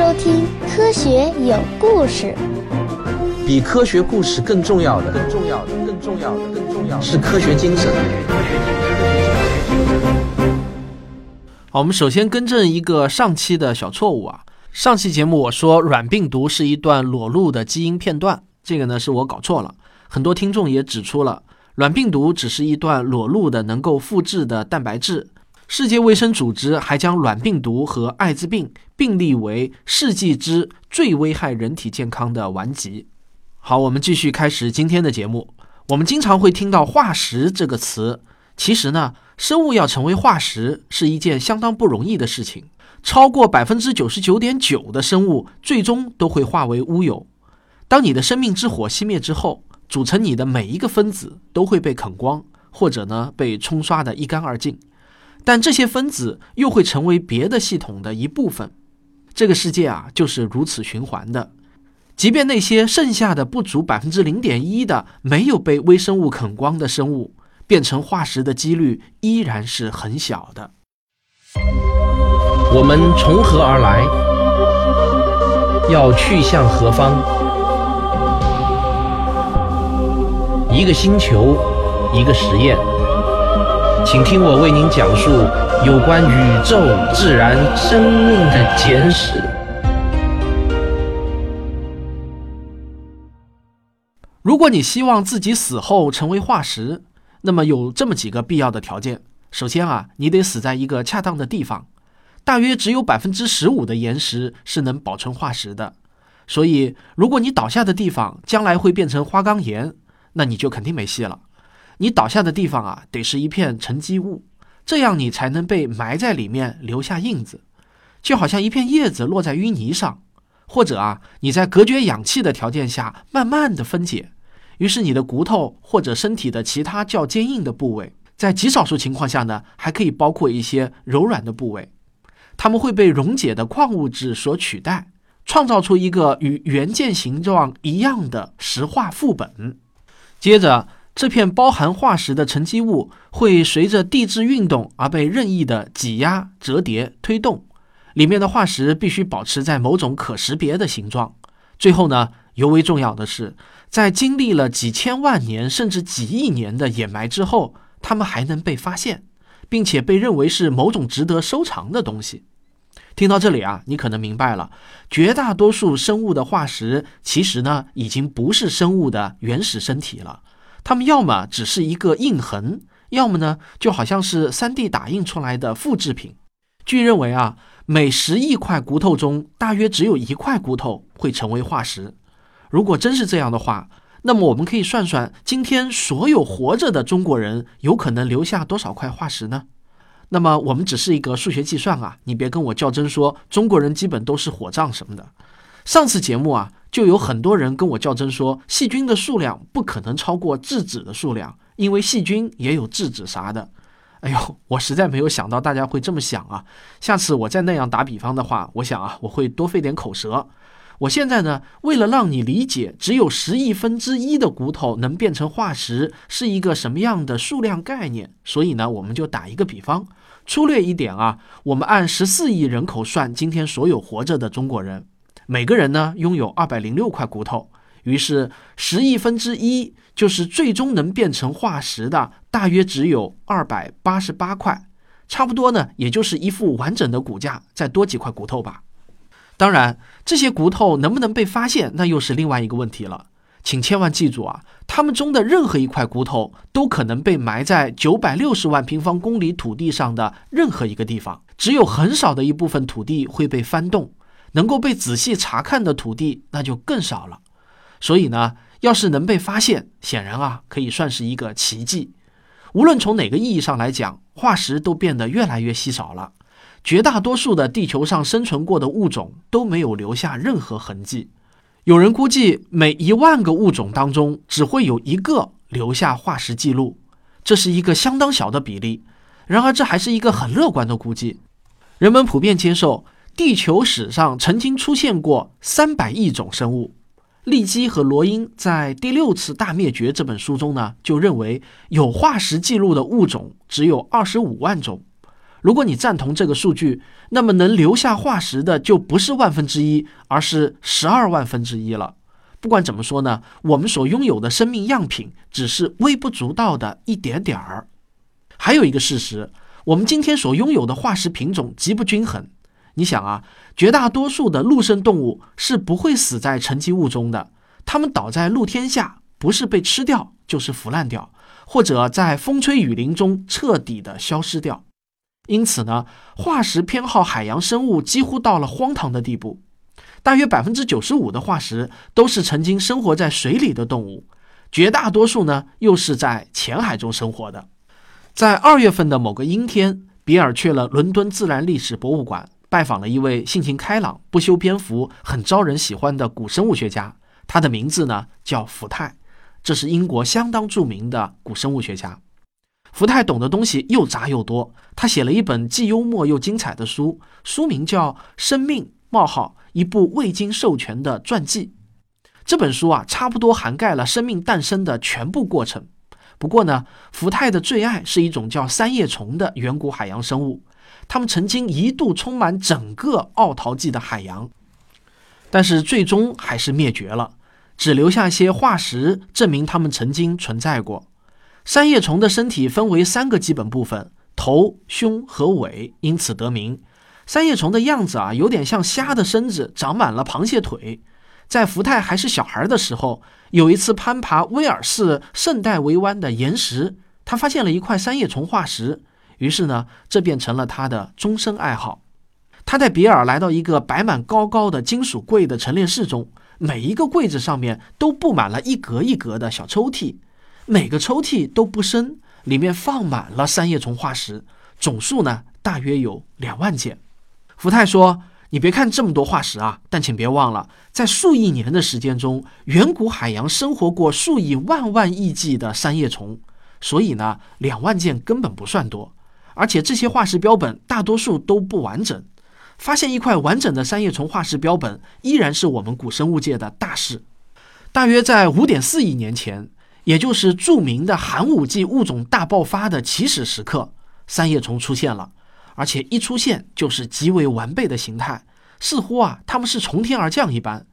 收听《科学有故事》。比科学故事更重要的，更重要的，更重要的，更重要的是科学精神。好，我们首先更正一个上期的小错误啊。上期节目我说软病毒是一段裸露的基因片段，这个呢是我搞错了。很多听众也指出了，软病毒只是一段裸露的能够复制的蛋白质。世界卫生组织还将软病毒和艾滋病并列为世纪之最危害人体健康的顽疾。好，我们继续开始今天的节目。我们经常会听到化石这个词，其实呢，生物要成为化石是一件相当不容易的事情。超过百分之九十九点九的生物最终都会化为乌有。当你的生命之火熄灭之后，组成你的每一个分子都会被啃光，或者呢被冲刷的一干二净。但这些分子又会成为别的系统的一部分。这个世界啊，就是如此循环的。即便那些剩下的不足百分之零点一的没有被微生物啃光的生物，变成化石的几率依然是很小的。我们从何而来？要去向何方？一个星球，一个实验。请听我为您讲述有关宇宙、自然、生命的简史。如果你希望自己死后成为化石，那么有这么几个必要的条件。首先啊，你得死在一个恰当的地方，大约只有百分之十五的岩石是能保存化石的。所以，如果你倒下的地方将来会变成花岗岩，那你就肯定没戏了。你倒下的地方啊，得是一片沉积物，这样你才能被埋在里面留下印子，就好像一片叶子落在淤泥上，或者啊，你在隔绝氧气的条件下慢慢的分解，于是你的骨头或者身体的其他较坚硬的部位，在极少数情况下呢，还可以包括一些柔软的部位，它们会被溶解的矿物质所取代，创造出一个与原件形状一样的石化副本，接着。这片包含化石的沉积物会随着地质运动而被任意的挤压、折叠、推动，里面的化石必须保持在某种可识别的形状。最后呢，尤为重要的是，在经历了几千万年甚至几亿年的掩埋之后，它们还能被发现，并且被认为是某种值得收藏的东西。听到这里啊，你可能明白了，绝大多数生物的化石其实呢，已经不是生物的原始身体了。它们要么只是一个印痕，要么呢就好像是 3D 打印出来的复制品。据认为啊，每十亿块骨头中，大约只有一块骨头会成为化石。如果真是这样的话，那么我们可以算算，今天所有活着的中国人有可能留下多少块化石呢？那么我们只是一个数学计算啊，你别跟我较真说中国人基本都是火葬什么的。上次节目啊。就有很多人跟我较真说，细菌的数量不可能超过质子的数量，因为细菌也有质子啥的。哎呦，我实在没有想到大家会这么想啊！下次我再那样打比方的话，我想啊，我会多费点口舌。我现在呢，为了让你理解只有十亿分之一的骨头能变成化石是一个什么样的数量概念，所以呢，我们就打一个比方，粗略一点啊，我们按十四亿人口算今天所有活着的中国人。每个人呢拥有二百零六块骨头，于是十亿分之一就是最终能变成化石的，大约只有二百八十八块，差不多呢，也就是一副完整的骨架，再多几块骨头吧。当然，这些骨头能不能被发现，那又是另外一个问题了。请千万记住啊，它们中的任何一块骨头都可能被埋在九百六十万平方公里土地上的任何一个地方，只有很少的一部分土地会被翻动。能够被仔细查看的土地那就更少了，所以呢，要是能被发现，显然啊，可以算是一个奇迹。无论从哪个意义上来讲，化石都变得越来越稀少了。绝大多数的地球上生存过的物种都没有留下任何痕迹。有人估计，每一万个物种当中只会有一个留下化石记录，这是一个相当小的比例。然而，这还是一个很乐观的估计。人们普遍接受。地球史上曾经出现过三百亿种生物。利基和罗因在《第六次大灭绝》这本书中呢，就认为有化石记录的物种只有二十五万种。如果你赞同这个数据，那么能留下化石的就不是万分之一，而是十二万分之一了。不管怎么说呢，我们所拥有的生命样品只是微不足道的一点点儿。还有一个事实，我们今天所拥有的化石品种极不均衡。你想啊，绝大多数的陆生动物是不会死在沉积物中的，它们倒在露天下，不是被吃掉，就是腐烂掉，或者在风吹雨淋中彻底的消失掉。因此呢，化石偏好海洋生物几乎到了荒唐的地步。大约百分之九十五的化石都是曾经生活在水里的动物，绝大多数呢又是在浅海中生活的。在二月份的某个阴天，比尔去了伦敦自然历史博物馆，拜访了一位性情开朗、不修边幅、很招人喜欢的古生物学家。他的名字呢叫福泰，这是英国相当著名的古生物学家。福泰懂的东西又杂又多，他写了一本既幽默又精彩的书，书名叫《生命：冒号一部未经授权的传记》。这本书啊，差不多涵盖了生命诞生的全部过程。不过呢，福泰的最爱是一种叫三叶虫的远古海洋生物，它们曾经一度充满整个奥陶纪的海洋，但是最终还是灭绝了，只留下些化石证明它们曾经存在过。三叶虫的身体分为三个基本部分：头、胸和尾，因此得名。三叶虫的样子啊，有点像虾的身子，长满了螃蟹腿。在福泰还是小孩的时候，有一次攀爬威尔士圣代维湾的岩石，他发现了一块三叶虫化石。于是呢，这变成了他的终身爱好。他带比尔来到一个摆满高高的金属柜的陈列室中，每一个柜子上面都布满了一格一格的小抽屉。每个抽屉都不深，里面放满了三叶虫化石，总数呢大约有两万件。福泰说：“你别看这么多化石啊，但请别忘了，在数亿年的时间中，远古海洋生活过数以万万亿计的三叶虫，所以呢，两万件根本不算多。而且这些化石标本大多数都不完整，发现一块完整的三叶虫化石标本，依然是我们古生物界的大事。大约在五点四亿年前。”也就是著名的寒武纪物种大爆发的起始时刻，三叶虫出现了，而且一出现就是极为完备的形态，似乎啊它们是从天而降一般。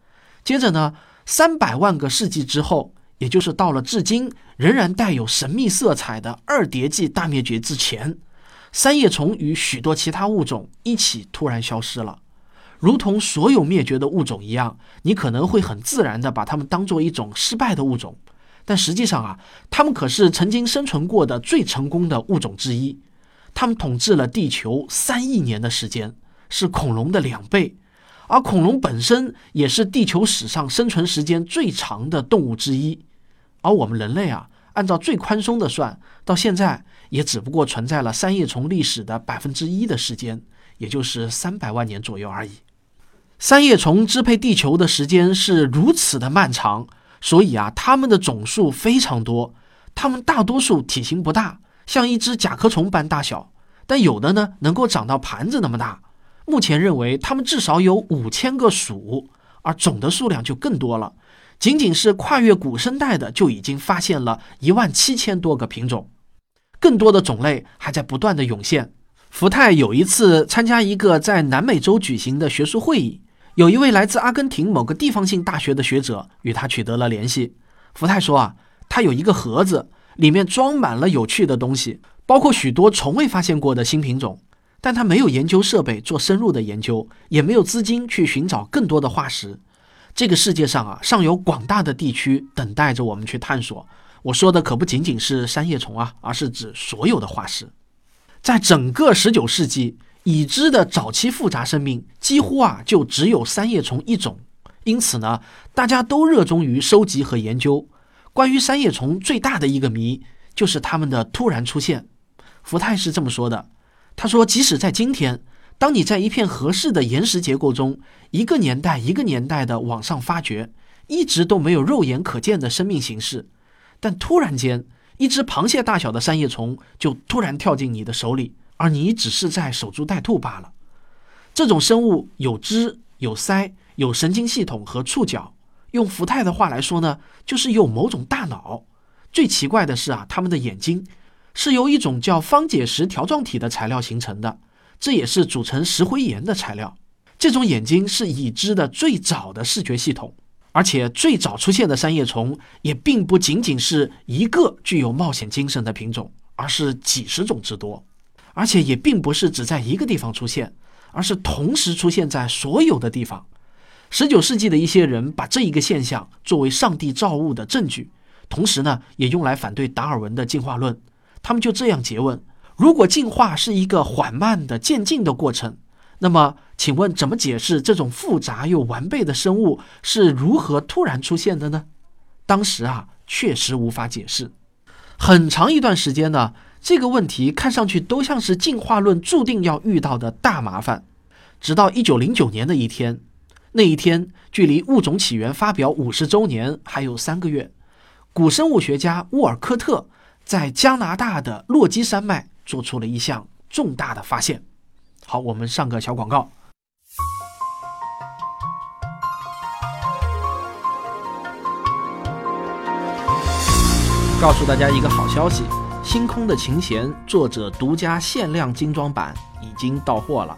接着呢，三百万个世纪之后，也就是到了至今仍然带有神秘色彩的二叠纪大灭绝之前，三叶虫与许多其他物种一起突然消失了，如同所有灭绝的物种一样，你可能会很自然地把它们当做一种失败的物种。但实际上啊，它们可是曾经生存过的最成功的物种之一。它们统治了地球三亿年的时间，是恐龙的两倍。而恐龙本身也是地球史上生存时间最长的动物之一。而我们人类啊，按照最宽松的算，到现在也只不过存在了三叶虫历史的百分之一的时间，也就是三百万年左右而已。三叶虫支配地球的时间是如此的漫长。所以啊，它们的总数非常多，它们大多数体型不大，像一只甲壳虫般大小，但有的呢能够长到盘子那么大。目前认为它们至少有五千个属，而总的数量就更多了。仅仅是跨越古生代的就已经发现了一万七千多个品种，更多的种类还在不断的涌现。福泰有一次参加一个在南美洲举行的学术会议。有一位来自阿根廷某个地方性大学的学者与他取得了联系。福泰说啊，他有一个盒子，里面装满了有趣的东西，包括许多从未发现过的新品种。但他没有研究设备做深入的研究，也没有资金去寻找更多的化石。这个世界上啊，尚有广大的地区等待着我们去探索。我说的可不仅仅是三叶虫啊，而是指所有的化石。在整个十九世纪。已知的早期复杂生命几乎啊就只有三叶虫一种，因此呢，大家都热衷于收集和研究。关于三叶虫最大的一个谜就是它们的突然出现。福泰是这么说的：“他说，即使在今天，当你在一片合适的岩石结构中，一个年代一个年代的往上发掘，一直都没有肉眼可见的生命形式，但突然间，一只螃蟹大小的三叶虫就突然跳进你的手里。”而你只是在守株待兔罢了。这种生物有肢、有鳃、有神经系统和触角。用福泰的话来说呢，就是有某种大脑。最奇怪的是啊，它们的眼睛是由一种叫方解石条状体的材料形成的，这也是组成石灰岩的材料。这种眼睛是已知的最早的视觉系统，而且最早出现的三叶虫也并不仅仅是一个具有冒险精神的品种，而是几十种之多，而且也并不是只在一个地方出现，而是同时出现在所有的地方。十九世纪的一些人把这一个现象作为上帝造物的证据，同时呢，也用来反对达尔文的进化论。他们就这样诘问：如果进化是一个缓慢的渐进的过程，那么请问怎么解释这种复杂又完备的生物是如何突然出现的呢？当时啊，确实无法解释。很长一段时间呢，这个问题看上去都像是进化论注定要遇到的大麻烦。直到一九零九年的一天。那一天，距离《物种起源》发表五十周年还有三个月，古生物学家沃尔科特在加拿大的落基山脉做出了一项重大的发现。好，我们上个小广告，告诉大家一个好消息：《星空的琴弦》作者独家限量精装版已经到货了。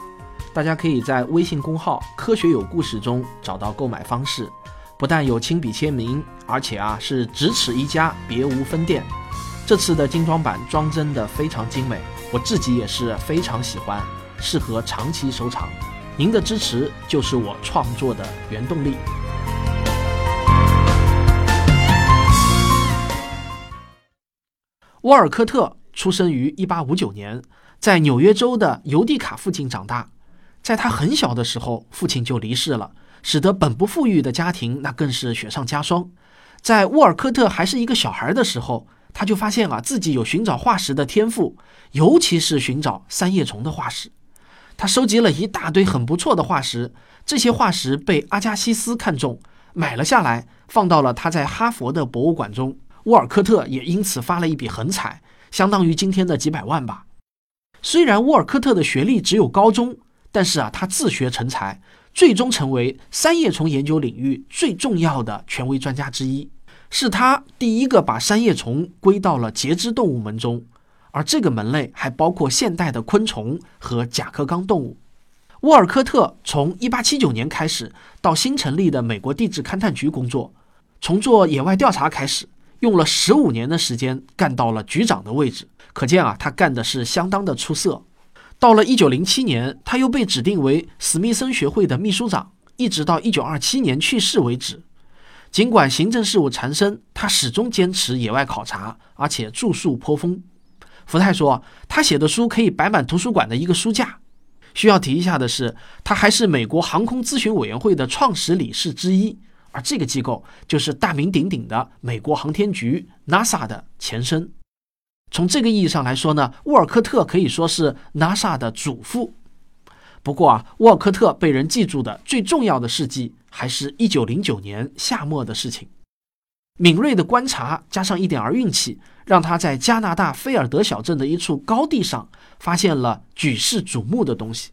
大家可以在微信公号“科学有故事”中找到购买方式，不但有亲笔签名，而且啊是只此一家，别无分店。这次的精装版装帧的非常精美，我自己也是非常喜欢，适合长期收藏。您的支持就是我创作的原动力。沃尔科特出生于1859年，在纽约州的尤蒂卡附近长大。在他很小的时候，父亲就离世了，使得本不富裕的家庭那更是雪上加霜。在沃尔科特还是一个小孩的时候，他就发现啊自己有寻找化石的天赋，尤其是寻找三叶虫的化石。他收集了一大堆很不错的化石，这些化石被阿加西斯看中，买了下来，放到了他在哈佛的博物馆中。沃尔科特也因此发了一笔横财，相当于今天的几百万吧。虽然沃尔科特的学历只有高中。但是啊，他自学成才，最终成为三叶虫研究领域最重要的权威专家之一。是他第一个把三叶虫归到了节肢动物门中，而这个门类还包括现代的昆虫和甲壳纲动物。沃尔科特从1879年开始到新成立的美国地质勘探局工作，从做野外调查开始，用了十五年的时间干到了局长的位置。可见啊，他干的是相当的出色。到了一九零七年，他又被指定为史密森学会的秘书长，一直到一九二七年去世为止。尽管行政事务缠身，他始终坚持野外考察，而且著述颇丰。福泰说，他写的书可以摆满图书馆的一个书架。需要提一下的是，他还是美国航空咨询委员会的创始理事之一，而这个机构就是大名鼎鼎的美国航天局 NASA 的前身。从这个意义上来说呢，沃尔科特可以说是 NASA 的祖父。不过啊，沃尔科特被人记住的最重要的事迹，还是一九零九年夏末的事情。敏锐的观察加上一点儿运气，让他在加拿大菲尔德小镇的一处高地上发现了举世瞩目的东西。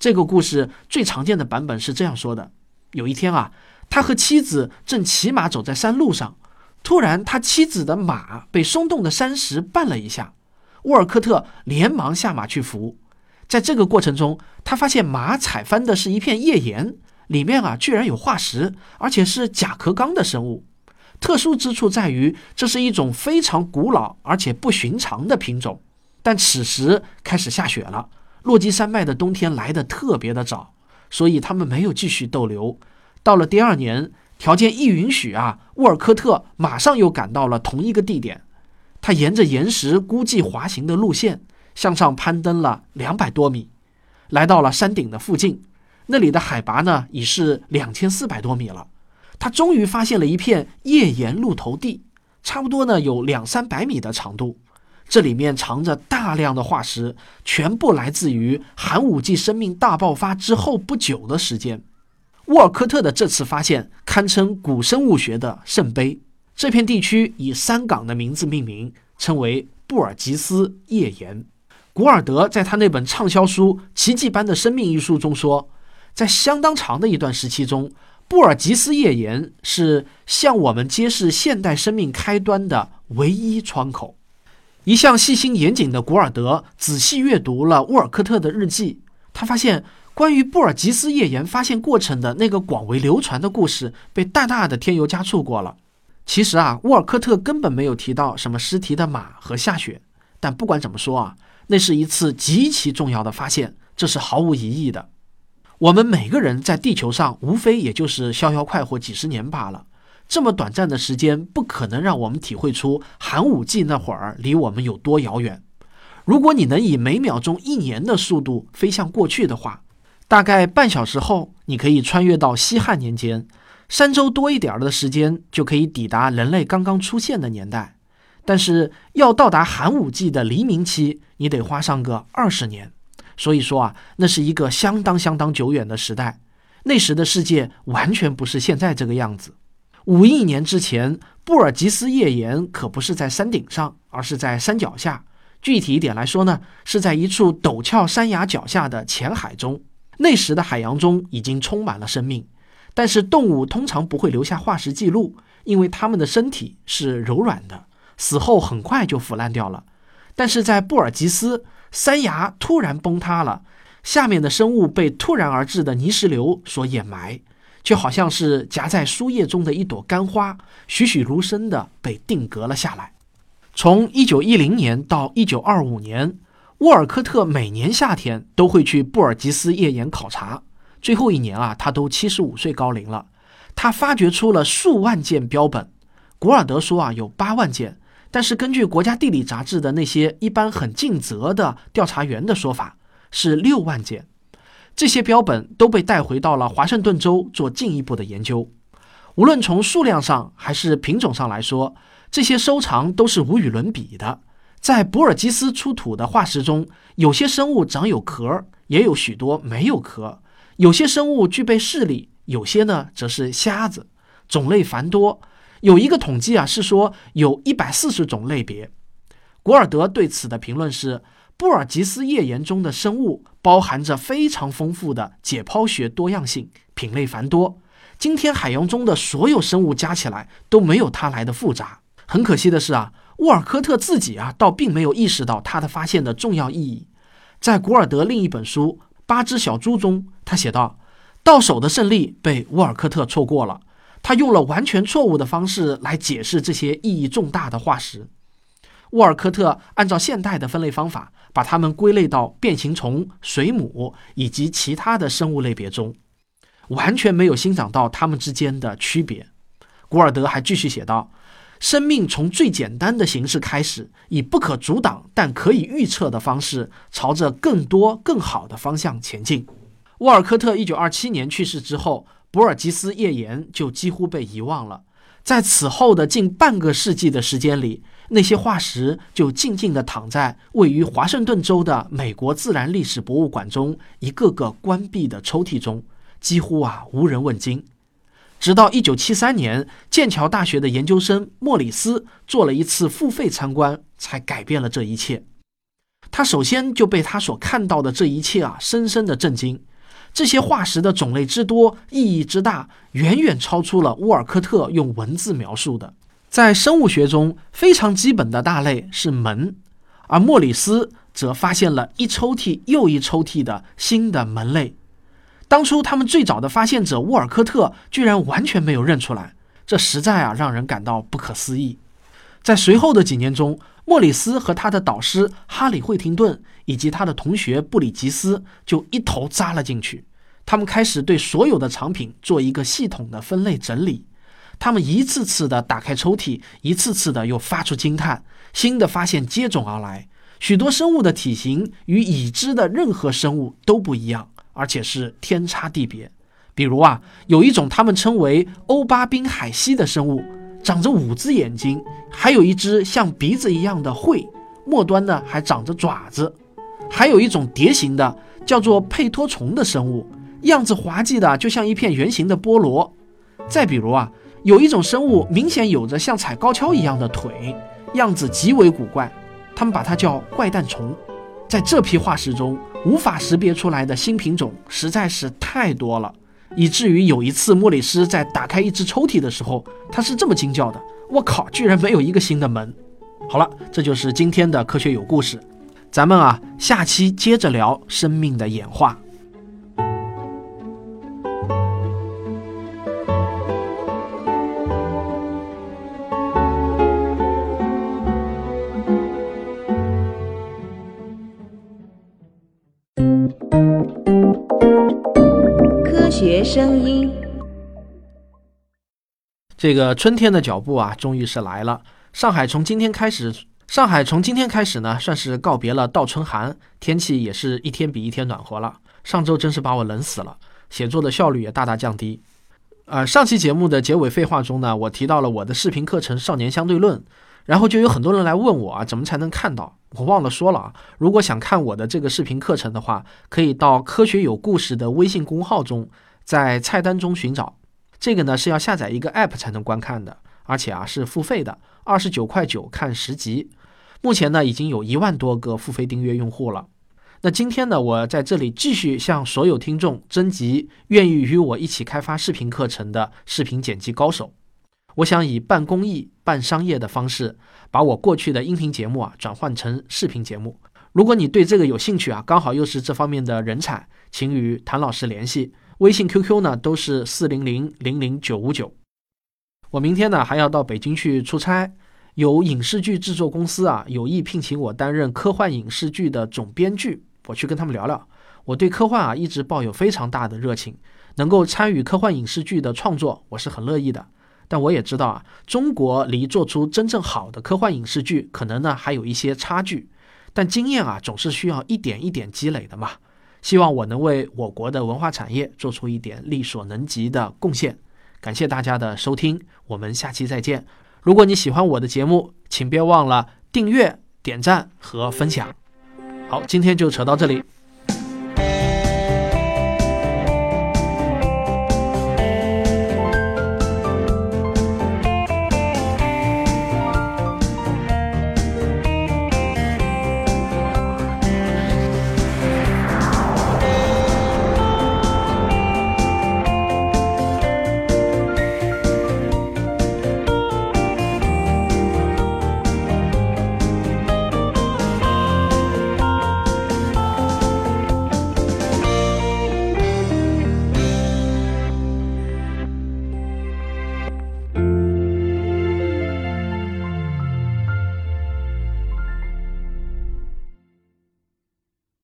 这个故事最常见的版本是这样说的：有一天啊，他和妻子正骑马走在山路上。突然，他妻子的马被松动的山石绊了一下，沃尔科特连忙下马去扶。在这个过程中，他发现马踩翻的是一片页岩，里面啊居然有化石，而且是甲壳纲的生物。特殊之处在于，这是一种非常古老而且不寻常的品种。但此时开始下雪了，落基山脉的冬天来得特别的早，所以他们没有继续逗留。到了第二年。条件一允许啊，沃尔科特马上又赶到了同一个地点。他沿着岩石估计滑行的路线，向上攀登了两百多米，来到了山顶的附近。那里的海拔呢，已是两千四百多米了。他终于发现了一片页岩露头地，差不多呢有两三百米的长度。这里面藏着大量的化石，全部来自于寒武纪生命大爆发之后不久的时间。沃尔科特的这次发现堪称古生物学的圣杯。这片地区以山岗的名字命名，称为布尔吉斯页岩。古尔德在他那本畅销书《奇迹般的生命》一书中说，在相当长的一段时期中，布尔吉斯页岩是向我们揭示现代生命开端的唯一窗口。一向细心严谨的古尔德仔细阅读了沃尔科特的日记，他发现关于布尔吉斯页岩发现过程的那个广为流传的故事被大大的添油加醋过了。其实啊，沃尔科特根本没有提到什么尸体的马和下雪。但不管怎么说啊，那是一次极其重要的发现，这是毫无疑义的。我们每个人在地球上，无非也就是逍遥快活几十年罢了。这么短暂的时间，不可能让我们体会出寒武纪那会儿离我们有多遥远。如果你能以每秒钟一年的速度飞向过去的话，大概半小时后，你可以穿越到西汉年间，三周多一点的时间就可以抵达人类刚刚出现的年代。但是要到达寒武纪的黎明期，你得花上个二十年。所以说啊，那是一个相当相当久远的时代。那时的世界完全不是现在这个样子。五亿年之前，布尔吉斯页岩可不是在山顶上，而是在山脚下。具体一点来说呢，是在一处陡峭山崖脚下的浅海中。那时的海洋中已经充满了生命，但是动物通常不会留下化石记录，因为它们的身体是柔软的，死后很快就腐烂掉了。但是在布尔吉斯，山崖突然崩塌了，下面的生物被突然而至的泥石流所掩埋。就好像是夹在书页中的一朵干花，栩栩如生地被定格了下来。从1910年到1925年，沃尔科特每年夏天都会去布尔吉斯页岩考察。最后一年啊，他都75岁高龄了。他发掘出了数万件标本。古尔德说啊，有八万件，但是根据国家地理杂志的那些一般很尽责的调查员的说法，是六万件。这些标本都被带回到了华盛顿州做进一步的研究。无论从数量上还是品种上来说，这些收藏都是无与伦比的。在博尔基斯出土的化石中，有些生物长有壳，也有许多没有壳；有些生物具备视力，有些呢则是瞎子。种类繁多，有一个统计啊是说有一百四十种类别。古尔德对此的评论是。布尔吉斯页岩中的生物包含着非常丰富的解剖学多样性，品类繁多。今天海洋中的所有生物加起来都没有它来的复杂。很可惜的是啊，沃尔科特自己啊倒并没有意识到他的发现的重要意义。在古尔德另一本书《八只小猪》中，他写道：“到手的胜利被沃尔科特错过了。他用了完全错误的方式来解释这些意义重大的化石。”沃尔科特按照现代的分类方法，把它们归类到变形虫、水母以及其他的生物类别中，完全没有欣赏到它们之间的区别。古尔德还继续写道：“生命从最简单的形式开始，以不可阻挡但可以预测的方式，朝着更多更好的方向前进。”沃尔科特一九二七年去世之后，博尔吉斯页岩就几乎被遗忘了。在此后的近半个世纪的时间里，那些化石就静静地躺在位于华盛顿州的美国自然历史博物馆中一个个关闭的抽屉中，几乎啊无人问津。直到1973年，剑桥大学的研究生莫里斯做了一次付费参观，才改变了这一切。他首先就被他所看到的这一切啊深深的震惊。这些化石的种类之多，意义之大，远远超出了沃尔科特用文字描述的。在生物学中，非常基本的大类是门，而莫里斯则发现了一抽屉又一抽屉的新的门类。当初他们最早的发现者沃尔科特居然完全没有认出来，这实在啊让人感到不可思议。在随后的几年中，莫里斯和他的导师哈里惠廷顿以及他的同学布里吉斯就一头扎了进去，他们开始对所有的藏品做一个系统的分类整理。他们一次次地打开抽屉，一次次地又发出惊叹。新的发现接踵而来，许多生物的体型与已知的任何生物都不一样，而且是天差地别。比如啊，有一种他们称为欧巴宾海蜥的生物，长着五只眼睛，还有一只像鼻子一样的喙，末端呢还长着爪子。还有一种蝶形的，叫做佩托虫的生物，样子滑稽的就像一片圆形的菠萝。再比如啊。有一种生物明显有着像踩高跷一样的腿，样子极为古怪，他们把它叫怪诞虫。在这批化石中，无法识别出来的新品种实在是太多了，以至于有一次莫里斯在打开一只抽屉的时候，他是这么惊叫的：“我靠，居然没有一个新的门！”好了，这就是今天的科学有故事，咱们啊下期接着聊生命的演化。声音。这个春天的脚步啊，终于是来了。上海从今天开始，上海从今天开始呢，算是告别了倒春寒，天气也是一天比一天暖和了。上周真是把我冷死了，写作的效率也大大降低。呃，上期节目的结尾废话中呢，我提到了我的视频课程《少年相对论》，然后就有很多人来问我啊，怎么才能看到？我忘了说了啊，如果想看我的这个视频课程的话，可以到“科学有故事”的微信公号中，在菜单中寻找。这个呢是要下载一个 app 才能观看的，而且啊是付费的，二十九块九看十集。目前呢已经有一万多个付费订阅用户了。那今天呢，我在这里继续向所有听众征集愿意与我一起开发视频课程的视频剪辑高手。我想以半公益、半商业的方式，把我过去的音频节目啊转换成视频节目。如果你对这个有兴趣啊，刚好又是这方面的人才，请与谭老师联系。微信、QQ 呢都是四零零零零九五九。我明天呢还要到北京去出差，有影视剧制作公司啊有意聘请我担任科幻影视剧的总编剧。我去跟他们聊聊，我对科幻啊一直抱有非常大的热情，能够参与科幻影视剧的创作，我是很乐意的。但我也知道啊，中国离做出真正好的科幻影视剧，可能呢还有一些差距。但经验啊，总是需要一点一点积累的嘛。希望我能为我国的文化产业做出一点力所能及的贡献。感谢大家的收听，我们下期再见。如果你喜欢我的节目，请别忘了订阅、点赞和分享。好，今天就扯到这里。